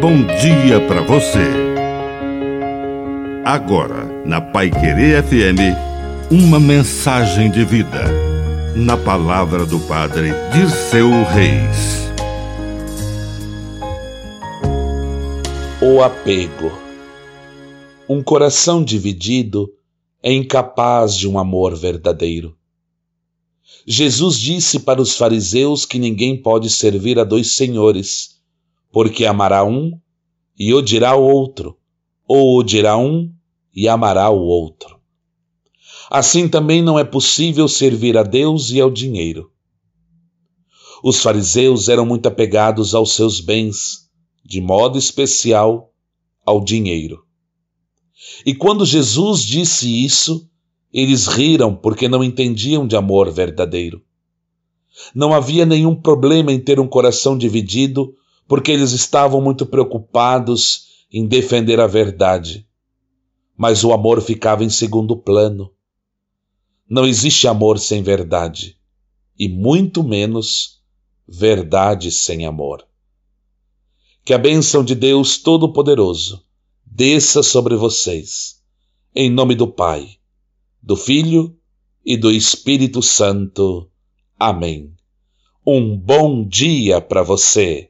bom dia para você. Agora, na Pai Querer FM, uma mensagem de vida. Na palavra do Padre Dirceu Reis. O apego. Um coração dividido é incapaz de um amor verdadeiro. Jesus disse para os fariseus que ninguém pode servir a dois senhores porque amará um e odiará o outro, ou odiará um e amará o outro. Assim também não é possível servir a Deus e ao dinheiro. Os fariseus eram muito apegados aos seus bens, de modo especial ao dinheiro. E quando Jesus disse isso, eles riram porque não entendiam de amor verdadeiro. Não havia nenhum problema em ter um coração dividido porque eles estavam muito preocupados em defender a verdade. Mas o amor ficava em segundo plano. Não existe amor sem verdade, e muito menos verdade sem amor. Que a bênção de Deus Todo-Poderoso desça sobre vocês, em nome do Pai, do Filho e do Espírito Santo. Amém. Um bom dia para você.